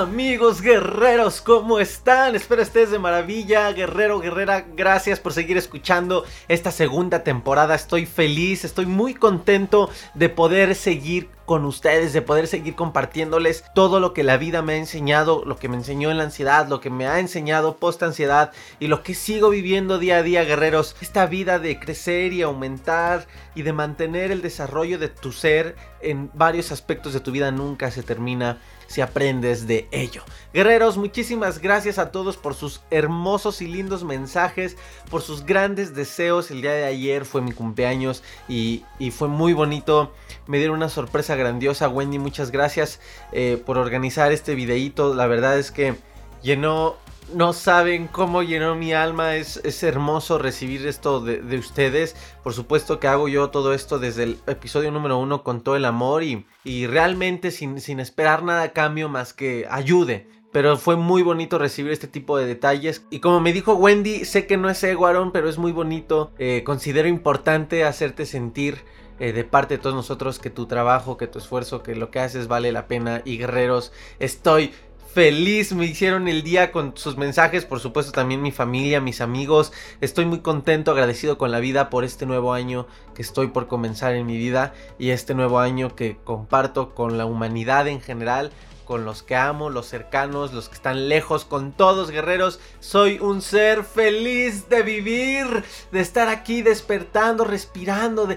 Amigos guerreros, ¿cómo están? Espero estés de maravilla. Guerrero, guerrera, gracias por seguir escuchando esta segunda temporada. Estoy feliz, estoy muy contento de poder seguir con ustedes, de poder seguir compartiéndoles todo lo que la vida me ha enseñado, lo que me enseñó en la ansiedad, lo que me ha enseñado post ansiedad y lo que sigo viviendo día a día, guerreros. Esta vida de crecer y aumentar y de mantener el desarrollo de tu ser en varios aspectos de tu vida nunca se termina si aprendes de ello. Guerreros, muchísimas gracias a todos por sus hermosos y lindos mensajes, por sus grandes deseos. El día de ayer fue mi cumpleaños y, fue muy bonito. Me dieron una sorpresa grandiosa. Wendy, muchas gracias eh, por organizar este videíto. La verdad es que llenó no saben cómo llenó mi alma. Es, hermoso recibir esto de, ustedes. Por supuesto que hago yo todo esto desde el episodio número uno con todo el amor y, y realmente sin, sin esperar nada cambio más que ayude. Pero fue muy bonito recibir este tipo de detalles. Y como me dijo Wendy, sé que no es ego, pero es muy bonito. Eh, considero importante hacerte sentir eh, de parte de todos nosotros que tu trabajo, que tu esfuerzo, que lo que haces vale la pena. Y guerreros, estoy feliz, me hicieron el día con sus mensajes, por supuesto también mi familia, mis amigos. Estoy muy contento, agradecido con la vida por este nuevo año que estoy por comenzar en mi vida y este nuevo año que comparto con la humanidad en general con los que amo, los cercanos, los que están lejos, con todos guerreros. Soy un ser feliz de vivir, de estar aquí despertando, respirando, de,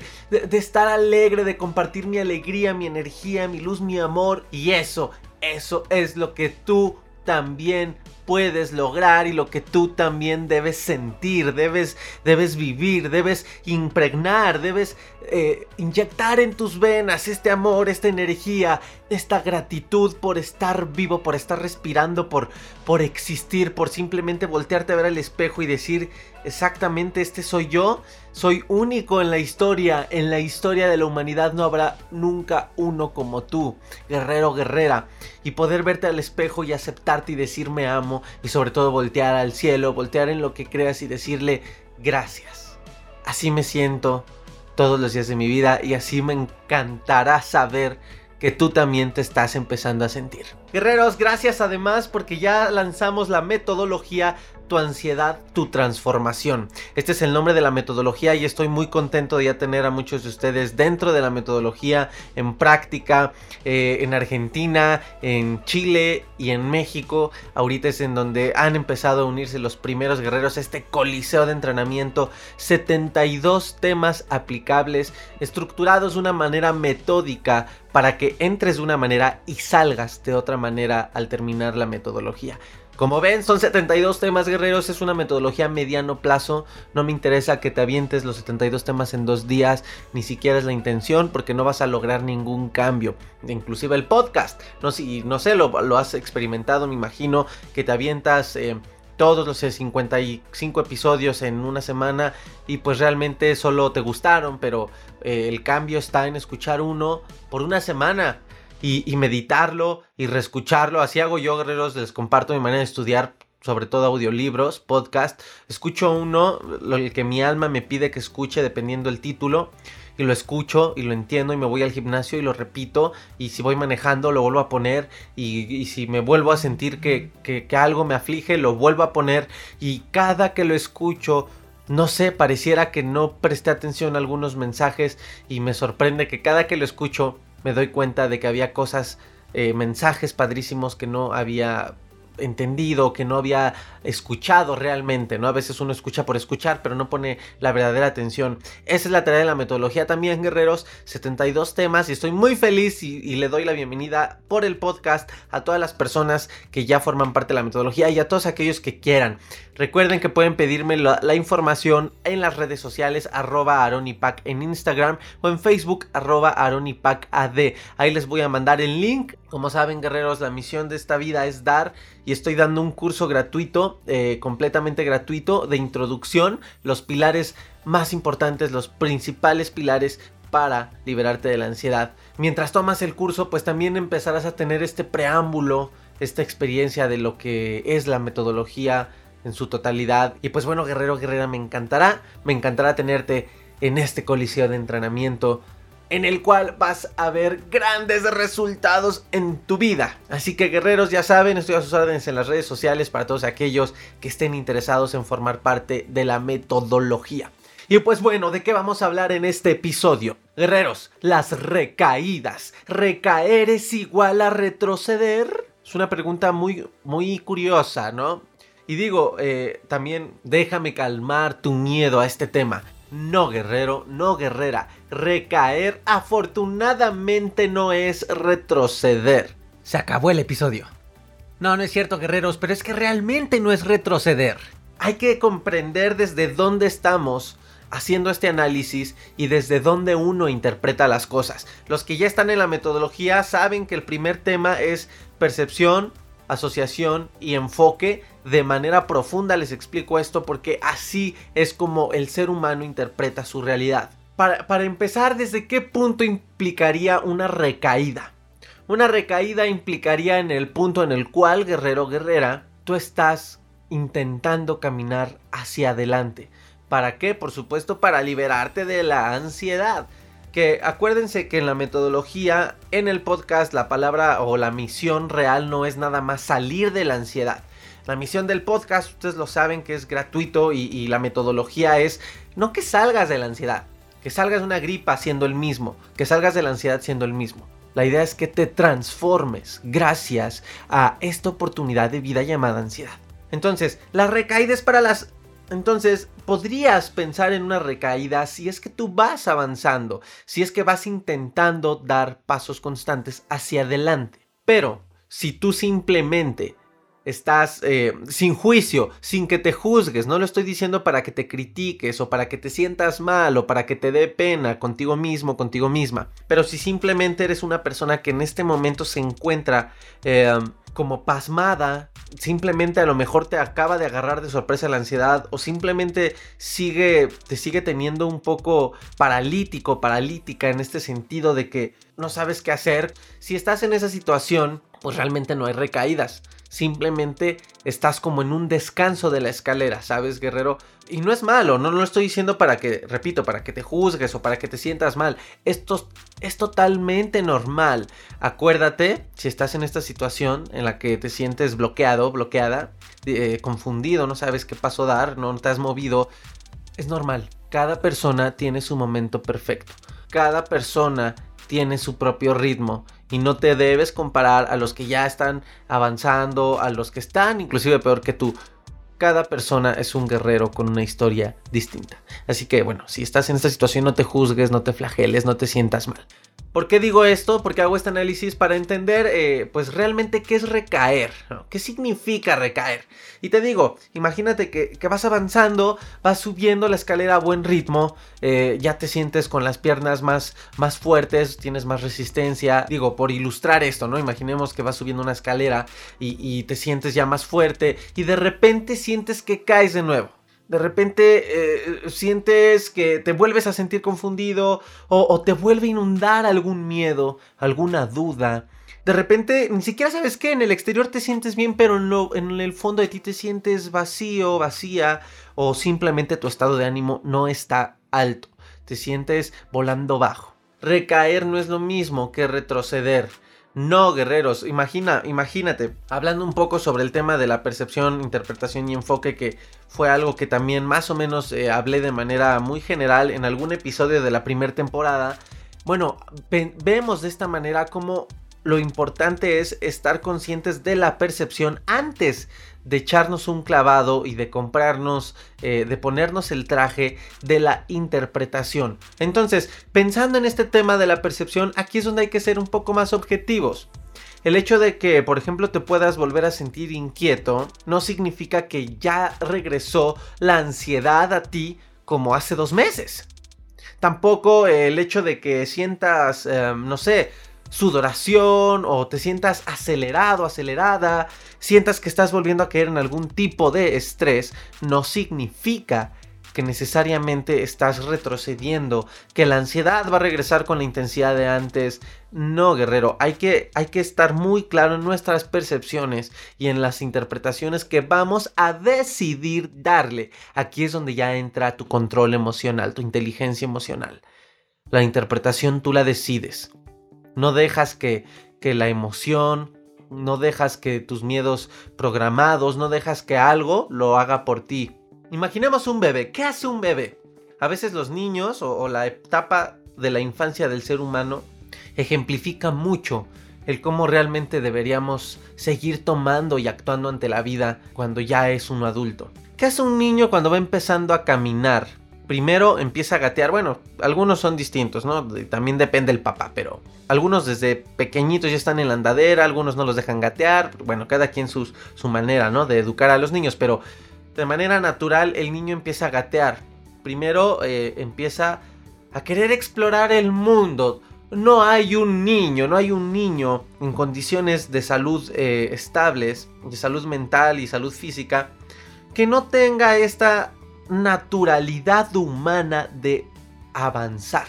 estar alegre, de compartir mi alegría, mi energía, mi luz, mi amor. Y eso, eso es lo que tú también puedes lograr y lo que tú también debes sentir, debes, debes vivir, debes impregnar, debes eh, inyectar en tus venas este amor, esta energía, esta gratitud por estar vivo, por estar respirando, por, por existir, por simplemente voltearte a ver al espejo y decir exactamente este soy yo, soy único en la historia, en la historia de la humanidad no habrá nunca uno como tú, guerrero, guerrera, y poder verte al espejo y aceptarte y decir me amo y sobre todo voltear al cielo, voltear en lo que creas y decirle gracias. Así me siento todos los días de mi vida y así me encantará saber que tú también te estás empezando a sentir. Guerreros, gracias además porque ya lanzamos la metodología tu ansiedad, tu transformación. Este es el nombre de la metodología y estoy muy contento de ya tener a muchos de ustedes dentro de la metodología en práctica eh, en Argentina, en Chile y en México. Ahorita es en donde han empezado a unirse los primeros guerreros este coliseo de entrenamiento. 72 temas aplicables, estructurados de una manera metódica para que entres de una manera y salgas de otra manera al terminar la metodología. Como ven, son 72 temas guerreros, es una metodología a mediano plazo. No me interesa que te avientes los 72 temas en dos días, ni siquiera es la intención, porque no vas a lograr ningún cambio. Inclusive el podcast, no, si, no sé, lo, has experimentado, me imagino que te avientas... Eh, todos los 55 episodios en una semana y pues realmente solo te gustaron, pero eh, el cambio está en escuchar uno por una semana y, meditarlo y reescucharlo. Así hago yo, guerreros, les comparto mi manera de estudiar, sobre todo audiolibros, podcast. Escucho uno, el que mi alma me pide que escuche dependiendo el título. y lo escucho y lo entiendo y me voy al gimnasio y lo repito y si voy manejando lo vuelvo a poner y, si me vuelvo a sentir que, que, que algo me aflige lo vuelvo a poner y cada que lo escucho no sé, pareciera que no presté atención a algunos mensajes y me sorprende que cada que lo escucho me doy cuenta de que había cosas, eh, mensajes padrísimos que no había entendido, que no había escuchado realmente, ¿no? A veces uno escucha por escuchar, pero no pone la verdadera atención. Esa es la tarea de la metodología también, guerreros. 72 temas y estoy muy feliz y, le doy la bienvenida por el podcast a todas las personas que ya forman parte de la metodología y a todos aquellos que quieran. Recuerden que pueden pedirme la, información en las redes sociales arroba aronipac en Instagram o en Facebook arroba aronipacad. Ahí les voy a mandar el link. Como saben guerreros, la misión de esta vida es dar y estoy dando un curso gratuito, eh, completamente gratuito, de introducción, los pilares más importantes, los principales pilares para liberarte de la ansiedad. Mientras tomas el curso, pues también empezarás a tener este preámbulo, esta experiencia de lo que es la metodología en su totalidad. Y pues bueno, guerrero, guerrera, me encantará, me encantará tenerte en este coliseo de entrenamiento en el cual vas a ver grandes resultados en tu vida. Así que guerreros, ya saben, estoy a sus órdenes en las redes sociales para todos aquellos que estén interesados en formar parte de la metodología. Y pues bueno, ¿de qué vamos a hablar en este episodio? Guerreros, las recaídas. ¿Recaer es igual a retroceder? Es una pregunta muy, muy curiosa, ¿no? Y digo, eh, también déjame calmar tu miedo a este tema. No, guerrero, no, guerrera. Recaer afortunadamente no es retroceder. Se acabó el episodio. No, no es cierto, guerreros, pero es que realmente no es retroceder. Hay que comprender desde dónde estamos haciendo este análisis y desde dónde uno interpreta las cosas. Los que ya están en la metodología saben que el primer tema es percepción, asociación y enfoque de manera profunda les explico esto porque así es como el ser humano interpreta su realidad. Para, para, empezar, ¿desde qué punto implicaría una recaída? Una recaída implicaría en el punto en el cual, guerrero guerrera, tú estás intentando caminar hacia adelante. ¿Para qué? Por supuesto, para liberarte de la ansiedad que acuérdense que en la metodología, en el podcast, la palabra o la misión real no es nada más salir de la ansiedad. La misión del podcast, ustedes lo saben que es gratuito y, la metodología es no que salgas de la ansiedad, que salgas de una gripa siendo el mismo, que salgas de la ansiedad siendo el mismo. La idea es que te transformes gracias a esta oportunidad de vida llamada ansiedad. Entonces, la recaída es para las entonces, podrías pensar en una recaída si es que tú vas avanzando, si es que vas intentando dar pasos constantes hacia adelante. Pero, si tú simplemente estás eh, sin juicio, sin que te juzgues, no lo estoy diciendo para que te critiques o para que te sientas mal o para que te dé pena contigo mismo, contigo misma, pero si simplemente eres una persona que en este momento se encuentra eh, como pasmada, simplemente a lo mejor te acaba de agarrar de sorpresa la ansiedad o simplemente sigue te sigue teniendo un poco paralítico, paralítica en este sentido de que no sabes qué hacer. Si estás en esa situación, pues realmente no hay recaídas simplemente estás como en un descanso de la escalera, ¿sabes, guerrero? Y no es malo, no lo estoy diciendo para que, repito, para que te juzgues o para que te sientas mal. Esto es totalmente normal. Acuérdate, si estás en esta situación en la que te sientes bloqueado, bloqueada, eh, confundido, no sabes qué paso dar, no te has movido, es normal. Cada persona tiene su momento perfecto. Cada persona tiene su propio ritmo y no te debes comparar a los que ya están avanzando, a los que están inclusive peor que tú. Cada persona es un guerrero con una historia distinta. Así que bueno, si estás en esta situación no te juzgues, no te flageles, no te sientas mal. ¿Por qué digo esto? Porque hago este análisis para entender, eh, pues realmente qué es recaer, qué significa recaer. Y te digo, imagínate que, vas avanzando, vas subiendo la escalera a buen ritmo, eh, ya te sientes con las piernas más, más fuertes, tienes más resistencia. Digo, por ilustrar esto, ¿no? Imaginemos que vas subiendo una escalera y, y te sientes ya más fuerte y de repente sientes que caes de nuevo de repente eh, sientes que te vuelves a sentir confundido o, te vuelve a inundar algún miedo, alguna duda. De repente ni siquiera sabes qué, en el exterior te sientes bien, pero en, en el fondo de ti te sientes vacío, vacía o simplemente tu estado de ánimo no está alto. te sientes volando bajo. Recaer no es lo mismo que retroceder. No, guerreros, imagina, imagínate, hablando un poco sobre el tema de la percepción, interpretación y enfoque, que fue algo que también más o menos eh, hablé de manera muy general en algún episodio de la primera temporada. Bueno, vemos de esta manera cómo lo importante es estar conscientes de la percepción antes de echarnos un clavado y de comprarnos, eh, de ponernos el traje de la interpretación. Entonces, pensando en este tema de la percepción, aquí es donde hay que ser un poco más objetivos. El hecho de que, por ejemplo, te puedas volver a sentir inquieto no significa que ya regresó la ansiedad a ti como hace dos meses. Tampoco el hecho de que sientas, em, no sé, sudoración o te sientas acelerado, acelerada, sientas que estás volviendo a caer en algún tipo de estrés, no significa que necesariamente estás retrocediendo, que la ansiedad va a regresar con la intensidad de antes. No, guerrero, hay que, hay que estar muy claro en nuestras percepciones y en las interpretaciones que vamos a decidir darle. Aquí es donde ya entra tu control emocional, tu inteligencia emocional. La interpretación tú la decides. No dejas que, que la emoción, no dejas que tus miedos programados, no dejas que algo lo haga por ti. Imaginemos un bebé. ¿Qué hace un bebé? A veces los niños o, o la etapa de la infancia del ser humano ejemplifica mucho el cómo realmente deberíamos seguir tomando y actuando ante la vida cuando ya es un adulto. ¿Qué hace un niño cuando va empezando a caminar? Primero empieza a gatear. Bueno, algunos son distintos, ¿no? También depende del papá, pero algunos desde pequeñitos ya están en la andadera, algunos no los dejan gatear. Bueno, cada quien su manera, ¿no? De educar a los niños, pero de manera natural el niño empieza a gatear. Primero eh, empieza a querer explorar el mundo. No hay un niño, no hay un niño en condiciones de salud eh, estables, de salud mental y salud física, que no tenga esta naturalidad humana de avanzar,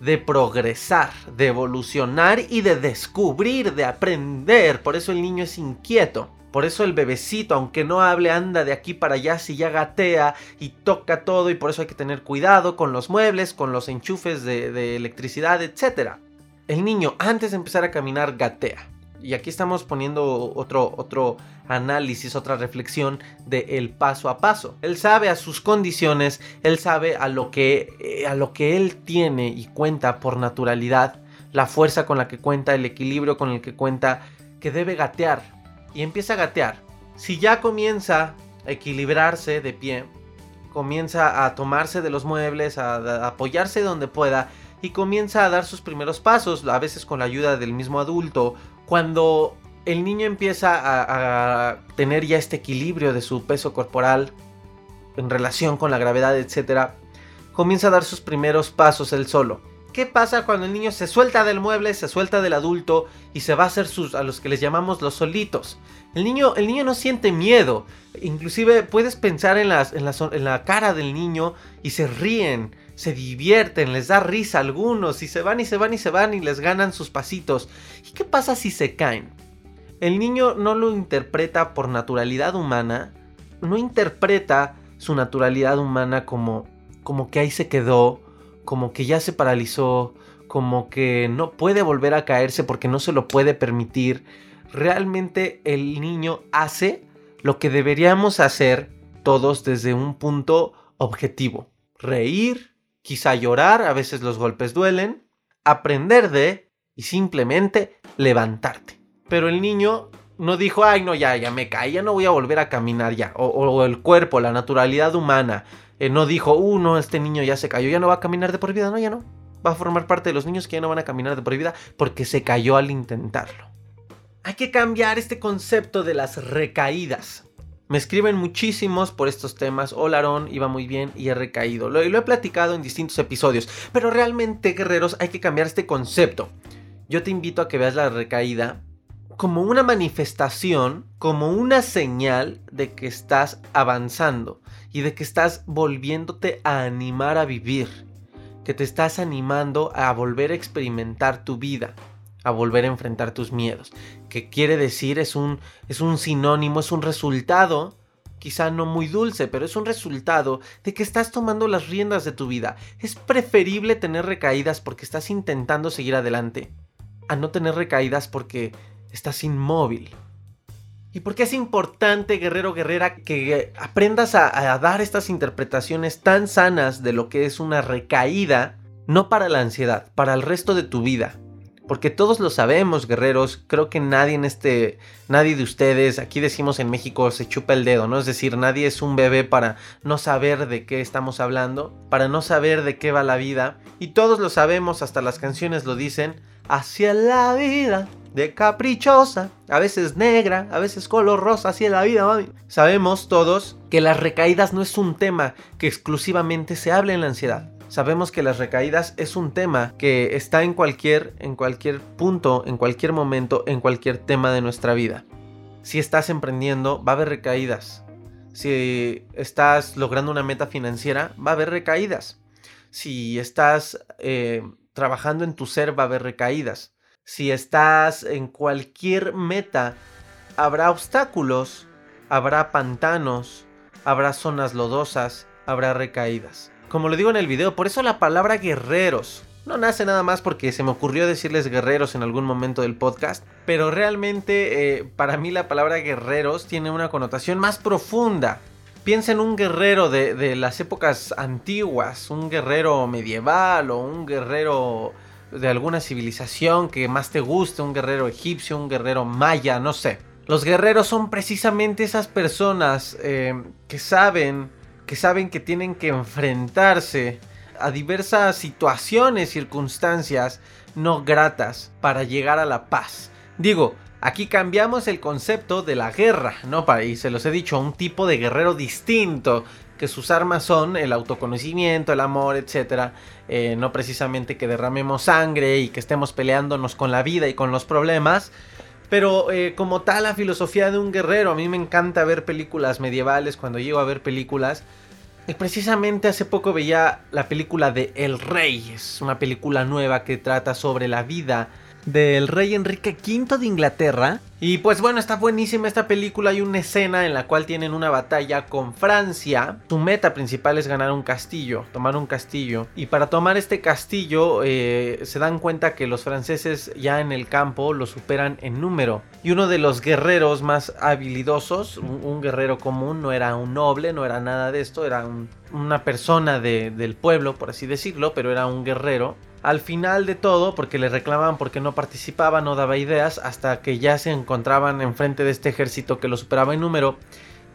de progresar, de evolucionar y de descubrir, de aprender. Por eso el niño es inquieto. Por eso el bebecito, aunque no hable, anda de aquí para allá si ya gatea y toca todo y por eso hay que tener cuidado con los muebles, con los enchufes de, electricidad, etc. El niño antes de empezar a caminar gatea. Y aquí estamos poniendo otro, otro análisis, otra reflexión de el paso a paso. Él sabe a sus condiciones, él sabe a lo que, eh, a lo que él tiene y cuenta por naturalidad, la fuerza con la que cuenta, el equilibrio con el que cuenta, que debe gatear. Y empieza a gatear. Si ya comienza a equilibrarse de pie, comienza a tomarse de los muebles, a apoyarse donde pueda, y comienza a dar sus primeros pasos, a veces con la ayuda del mismo adulto cuando el niño empieza a, tener ya este equilibrio de su peso corporal en relación con la gravedad, etc., comienza a dar sus primeros pasos él solo. ¿Qué pasa cuando el niño se suelta del mueble, se suelta del adulto y se va a hacer sus, a los que les llamamos los solitos? El niño, el niño no siente miedo. Inclusive puedes pensar en, en, en la cara del niño y se ríen se divierten, les da risa a algunos y se van y se van y se van y les ganan sus pasitos. ¿Y qué pasa si se caen? El niño no lo interpreta por naturalidad humana, no interpreta su naturalidad humana como como que ahí se quedó, como que ya se paralizó, como que no puede volver a caerse porque no se lo puede permitir. Realmente el niño hace lo que deberíamos hacer todos desde un punto objetivo. Reír, quizá llorar, a veces los golpes duelen, aprender de y simplemente levantarte. Pero el niño no dijo, ay no, ya, ya me caí, ya no voy a volver a caminar ya. O, el cuerpo, la naturalidad humana, eh, no dijo, uh, no, este niño ya se cayó, ya no va a caminar de por vida, no, ya no. Va a formar parte de los niños que ya no van a caminar de por vida porque se cayó al intentarlo. Hay que cambiar este concepto de las recaídas. Me escriben muchísimos por estos temas. Hola Aaron, iba muy bien y he recaído. Lo, lo he platicado en distintos episodios. Pero realmente, guerreros, hay que cambiar este concepto. Yo te invito a que veas la recaída como una manifestación, como una señal de que estás avanzando y de que estás volviéndote a animar a vivir, que te estás animando a volver a experimentar tu vida a volver a enfrentar tus miedos. Que quiere decir es un, es un sinónimo, es un resultado quizá no muy dulce, pero es un resultado de que estás tomando las riendas de tu vida. Es preferible tener recaídas porque estás intentando seguir adelante a no tener recaídas porque estás inmóvil. ¿Y por qué es importante, guerrero, guerrera, que aprendas a, a, dar estas interpretaciones tan sanas de lo que es una recaída? No para la ansiedad, para el resto de tu vida. Porque todos lo sabemos, guerreros. Creo que nadie en este, nadie de ustedes, aquí decimos en México, se chupa el dedo, ¿no? Es decir, nadie es un bebé para no saber de qué estamos hablando, para no saber de qué va la vida. Y todos lo sabemos, hasta las canciones lo dicen. Hacia la vida, de caprichosa, a veces negra, a veces color rosa, hacia la vida, mami. Sabemos todos que las recaídas no es un tema que exclusivamente se hable en la ansiedad. Sabemos que las recaídas es un tema que está en cualquier, en cualquier punto, en cualquier momento, en cualquier tema de nuestra vida. Si estás emprendiendo, va a haber recaídas. Si estás logrando una meta financiera, va a haber recaídas. Si estás eh, trabajando en tu ser, va a haber recaídas. Si estás en cualquier meta, habrá obstáculos, habrá pantanos, habrá zonas lodosas, habrá recaídas. Como lo digo en el video, por eso la palabra guerreros. No nace nada más porque se me ocurrió decirles guerreros en algún momento del podcast, pero realmente eh, para mí la palabra guerreros tiene una connotación más profunda. Piensa en un guerrero de, las épocas antiguas, un guerrero medieval o un guerrero de alguna civilización que más te guste, un guerrero egipcio, un guerrero maya, no sé. Los guerreros son precisamente esas personas eh, que saben que saben que tienen que enfrentarse a diversas situaciones, circunstancias no gratas para llegar a la paz. Digo, aquí cambiamos el concepto de la guerra, ¿no? Y se los he dicho, un tipo de guerrero distinto, que sus armas son el autoconocimiento, el amor, etc. Eh, no precisamente que derramemos sangre y que estemos peleándonos con la vida y con los problemas. Pero eh, como tal, la filosofía de un guerrero, a mí me encanta ver películas medievales cuando llego a ver películas. Y precisamente hace poco veía la película de El Rey, es una película nueva que trata sobre la vida del rey Enrique V de Inglaterra. Y pues bueno, está buenísima esta película. Hay una escena en la cual tienen una batalla con Francia. Su meta principal es ganar un castillo, tomar un castillo. Y para tomar este castillo eh, se dan cuenta que los franceses ya en el campo lo superan en número. Y uno de los guerreros más habilidosos, un, guerrero común, no era un noble, no era nada de esto, era una persona del pueblo, por así decirlo, pero era un guerrero al final de todo, porque le reclamaban porque no participaba, no daba ideas, hasta que ya se encontraban enfrente de este ejército que lo superaba en número,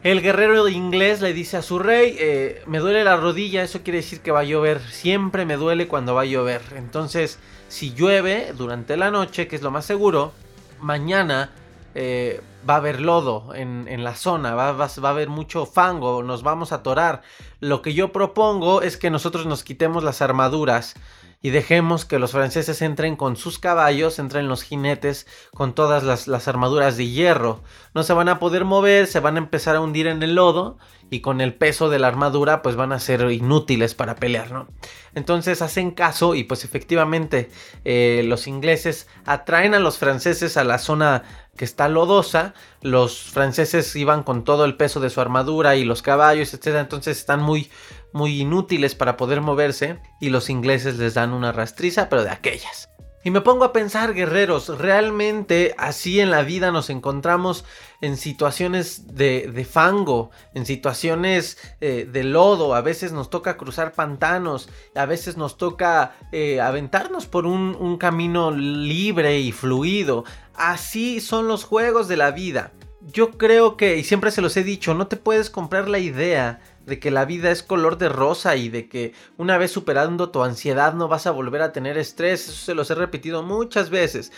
el guerrero inglés le dice a su rey, eh, me duele la rodilla, eso quiere decir que va a llover, siempre me duele cuando va a llover. Entonces, si llueve durante la noche, que es lo más seguro, mañana eh, va a haber lodo en, la zona, va, va, a haber mucho fango, nos vamos a atorar. Lo que yo propongo es que nosotros nos quitemos las armaduras y dejemos que los franceses entren con sus caballos, entren los jinetes con todas las, armaduras de hierro. No se van a poder mover, se van a empezar a hundir en el lodo y con el peso de la armadura pues van a ser inútiles para pelear, ¿no? Entonces hacen caso y pues efectivamente eh, los ingleses atraen a los franceses a la zona que está lodosa, los franceses iban con todo el peso de su armadura y los caballos, etc. Entonces están muy, muy inútiles para poder moverse y los ingleses les dan una rastriza, pero de aquellas. Y me pongo a pensar, guerreros, realmente así en la vida nos encontramos en situaciones de, fango, en situaciones eh, de lodo, a veces nos toca cruzar pantanos, a veces nos toca eh, aventarnos por un camino libre y fluido. Así son los juegos de la vida. Yo creo que, y siempre se los he dicho, no te puedes comprar la idea de que la vida es color de rosa y de que una vez superando tu ansiedad no vas a volver a tener estrés. Eso se los he repetido muchas veces.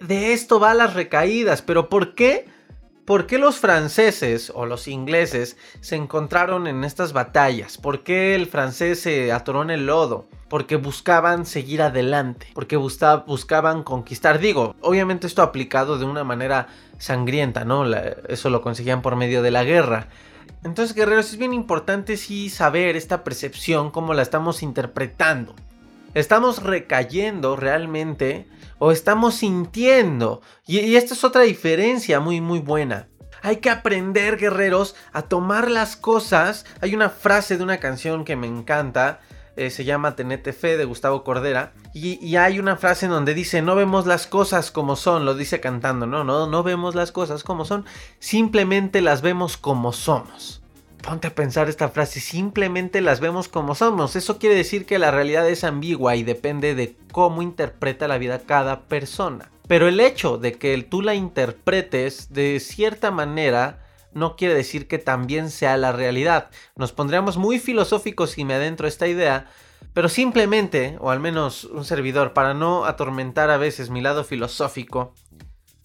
De esto va las recaídas, pero ¿por qué? ¿Por qué los franceses o los ingleses se encontraron en estas batallas? ¿Por qué el francés se atoró en el lodo? Porque buscaban seguir adelante, porque buscaban conquistar. Digo, obviamente esto aplicado de una manera sangrienta, ¿no? eso lo conseguían por medio de la guerra. Entonces, guerreros, es bien importante sí saber esta percepción, cómo la estamos interpretando. ¿Estamos recayendo realmente o estamos sintiendo? Y, esta es otra diferencia muy, muy buena. Hay que aprender, guerreros, a tomar las cosas. Hay una frase de una canción que me encanta. Eh, se llama Tenete Fe de Gustavo Cordera. Y, hay una frase en donde dice, no vemos las cosas como son, lo dice cantando, no, no, no vemos las cosas como son, simplemente las vemos como somos. Ponte a pensar esta frase, simplemente las vemos como somos. Eso quiere decir que la realidad es ambigua y depende de cómo interpreta la vida cada persona. Pero el hecho de que tú la interpretes de cierta manera no quiere decir que también sea la realidad. Nos pondríamos muy filosóficos si me adentro esta idea, pero simplemente, o al menos un servidor, para no atormentar a veces mi lado filosófico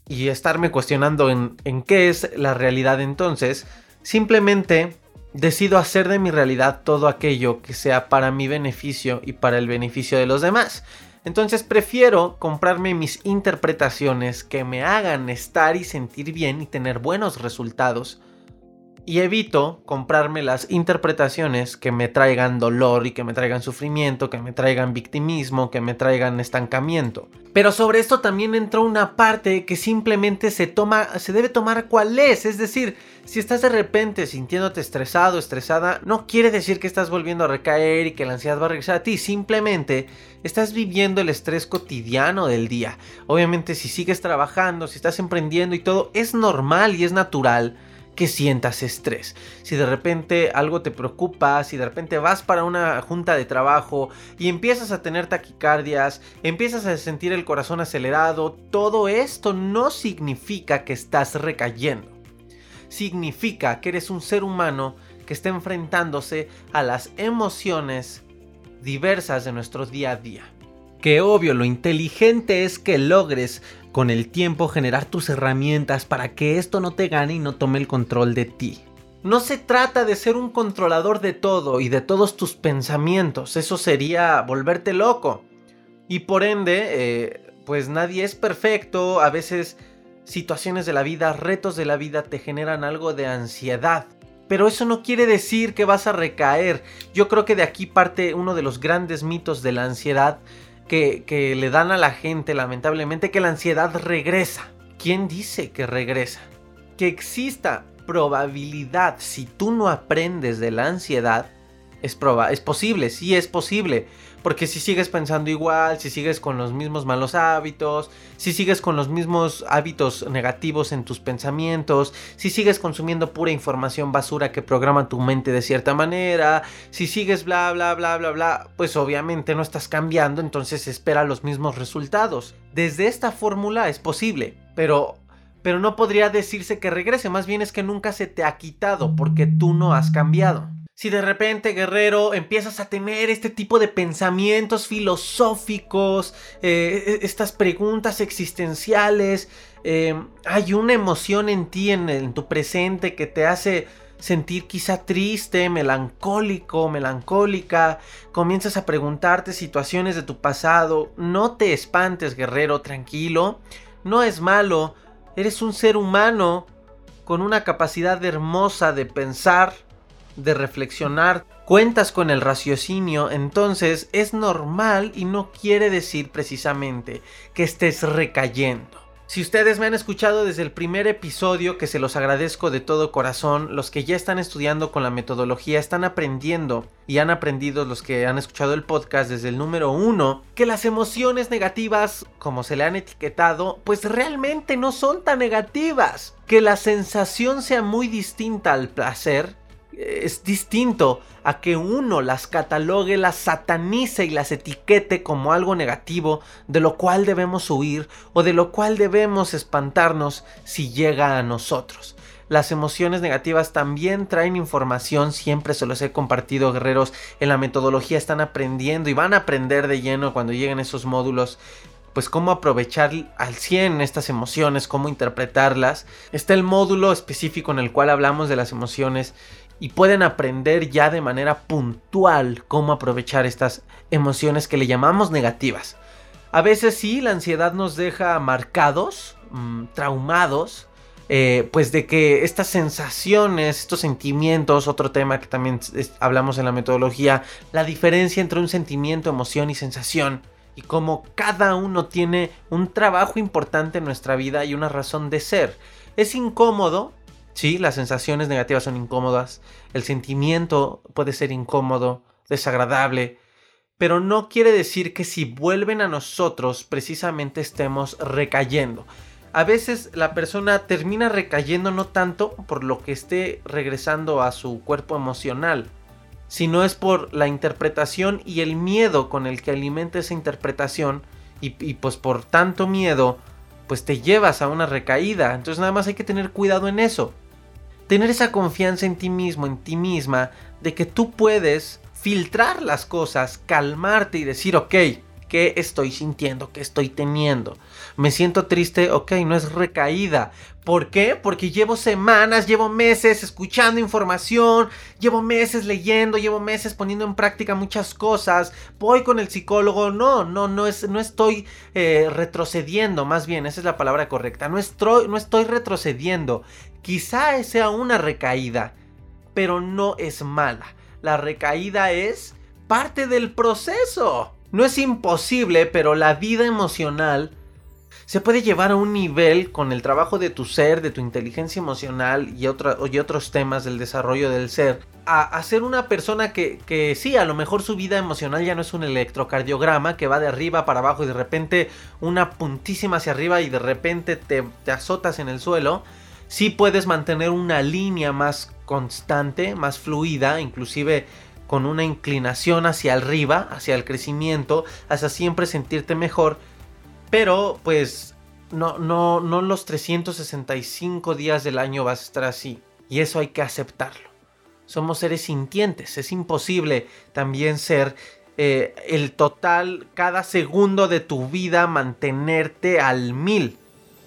y estarme cuestionando en, en qué es la realidad entonces, simplemente decido hacer de mi realidad todo aquello que sea para mi beneficio y para el beneficio de los demás. Entonces prefiero comprarme mis interpretaciones que me hagan estar y sentir bien y tener buenos resultados y evito comprarme las interpretaciones que me traigan dolor y que me traigan sufrimiento, que me traigan victimismo, que me traigan estancamiento. Pero sobre esto también entró una parte que simplemente se toma, se debe tomar cuál es, es decir, si estás de repente sintiéndote estresado, estresada, no quiere decir que estás volviendo a recaer y que la ansiedad va a regresar a ti, simplemente estás viviendo el estrés cotidiano del día. Obviamente si sigues trabajando, si estás emprendiendo y todo, es normal y es natural que sientas estrés. Si de repente algo te preocupa, si de repente vas para una junta de trabajo y empiezas a tener taquicardias, empiezas a sentir el corazón acelerado, todo esto no significa que estás recayendo. Significa que eres un ser humano que está enfrentándose a las emociones diversas de nuestro día a día. Que obvio, lo inteligente es que logres con el tiempo generar tus herramientas para que esto no te gane y no tome el control de ti. No se trata de ser un controlador de todo y de todos tus pensamientos, eso sería volverte loco. Y por ende, eh, pues nadie es perfecto, a veces situaciones de la vida, retos de la vida te generan algo de ansiedad. Pero eso no quiere decir que vas a recaer. Yo creo que de aquí parte uno de los grandes mitos de la ansiedad que, le dan a la gente, lamentablemente, que la ansiedad regresa. ¿Quién dice que regresa? Que exista probabilidad, si tú no aprendes de la ansiedad, es, es posible, sí es posible. Porque si sigues pensando igual, si sigues con los mismos malos hábitos, si sigues con los mismos hábitos negativos en tus pensamientos, si sigues consumiendo pura información basura que programa tu mente de cierta manera, si sigues bla bla bla bla bla, pues obviamente no estás cambiando, entonces espera los mismos resultados. Desde esta fórmula es posible, pero pero no podría decirse que regrese, más bien es que nunca se te ha quitado porque tú no has cambiado si de repente, guerrero, empiezas a tener este tipo de pensamientos filosóficos, eh, e, estas preguntas existenciales, eh, hay una emoción en ti, en, en tu presente, que te hace sentir quizá triste, melancólico, melancólica, comienzas a preguntarte situaciones de tu pasado, no te espantes, guerrero, tranquilo, no es malo, eres un ser humano con una capacidad hermosa de pensar, de reflexionar, cuentas con el raciocinio, entonces es normal y no quiere decir precisamente que estés recayendo. Si ustedes me han escuchado desde el primer episodio, que se los agradezco de todo corazón, los que ya están estudiando con la metodología están aprendiendo y han aprendido los que han escuchado el podcast desde el número uno, que las emociones negativas, como se le han etiquetado, pues realmente no son tan negativas. Que la sensación sea muy distinta al placer es distinto a que uno las catalogue, las satanice y las etiquete como algo negativo, de lo cual debemos huir o de lo cual debemos espantarnos si llega a nosotros. Las emociones negativas también traen información, siempre se los he compartido guerreros, en la metodología están aprendiendo y van a aprender de lleno cuando lleguen esos módulos pues cómo aprovechar al 100 estas emociones, cómo interpretarlas. Está el módulo específico en el cual hablamos de las emociones y pueden aprender ya de manera puntual cómo aprovechar estas emociones que le llamamos negativas. A veces sí, la ansiedad nos deja marcados, mm, traumados, eh, pues de que estas sensaciones, estos sentimientos, otro tema que también hablamos en la metodología, la diferencia entre un sentimiento, emoción y sensación, y cómo cada uno tiene un trabajo importante en nuestra vida y una razón de ser. Es incómodo Sí, las sensaciones negativas son incómodas, el sentimiento puede ser incómodo, desagradable, pero no quiere decir que si vuelven a nosotros precisamente estemos recayendo. A veces la persona termina recayendo no tanto por lo que esté regresando a su cuerpo emocional, sino es por la interpretación y el miedo con el que alimenta esa interpretación y, y pues por tanto miedo pues te llevas a una recaída. Entonces nada más hay que tener cuidado en eso tener esa confianza en ti mismo, en ti misma, de que tú puedes filtrar las cosas, calmarte y decir, ok, ¿qué estoy sintiendo? ¿Qué estoy teniendo? Me siento triste, ok, no es recaída. ¿Por qué? Porque llevo semanas, llevo meses escuchando información, llevo meses leyendo, llevo meses poniendo en práctica muchas cosas. Voy con el psicólogo, no, no, no, es, no estoy eh, retrocediendo, más bien, esa es la palabra correcta. No estoy, no estoy retrocediendo. Quizá sea una recaída, pero no es mala. La recaída es parte del proceso. No es imposible, pero la vida emocional se puede llevar a un nivel con el trabajo de tu ser, de tu inteligencia emocional y, otros temas del desarrollo del ser, a, ser una persona que, que, sí, a lo mejor su vida emocional ya no es un electrocardiograma que va de arriba para abajo y de repente una puntísima hacia arriba y de repente te, te azotas en el suelo. Sí puedes mantener una línea más constante, más fluida, inclusive con una inclinación hacia arriba, hacia el crecimiento, hacia siempre sentirte mejor pero pues no, no, no los 365 días del año vas a estar así. Y eso hay que aceptarlo. Somos seres sintientes. Es imposible también ser eh, el total, cada segundo de tu vida, mantenerte al mil.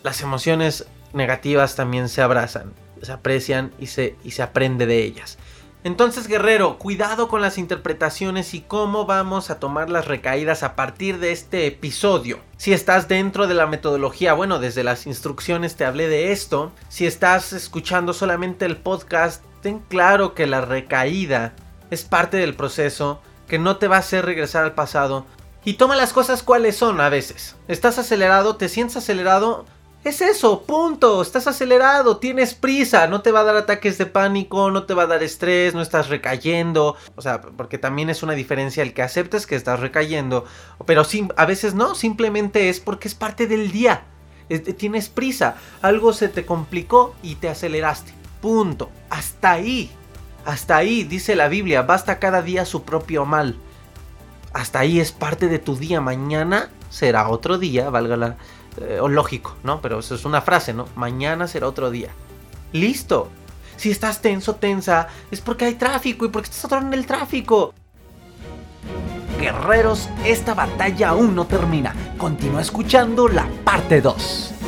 Las emociones negativas también se abrazan, se aprecian y se, y se aprende de ellas. Entonces, guerrero, cuidado con las interpretaciones y cómo vamos a tomar las recaídas a partir de este episodio. Si estás dentro de la metodología, bueno, desde las instrucciones te hablé de esto. Si estás escuchando solamente el podcast, ten claro que la recaída es parte del proceso, que no te va a hacer regresar al pasado. Y toma las cosas cuales son a veces. Estás acelerado, te sientes acelerado, es eso, punto. Estás acelerado, tienes prisa, no te va a dar ataques de pánico, no te va a dar estrés, no estás recayendo. O sea, porque también es una diferencia el que aceptes que estás recayendo. Pero a veces no, simplemente es porque es parte del día. tienes prisa, algo se te complicó y te aceleraste. Punto. Hasta ahí. Hasta ahí, dice la Biblia, basta cada día su propio mal. Hasta ahí es parte de tu día. Mañana será otro día, valga la eh, o lógico, ¿no? Pero eso es una frase, ¿no? Mañana será otro día. Listo. Si estás tenso, tensa, es porque hay tráfico y porque estás atorando en el tráfico. Guerreros, esta batalla aún no termina. Continúa escuchando la parte 2.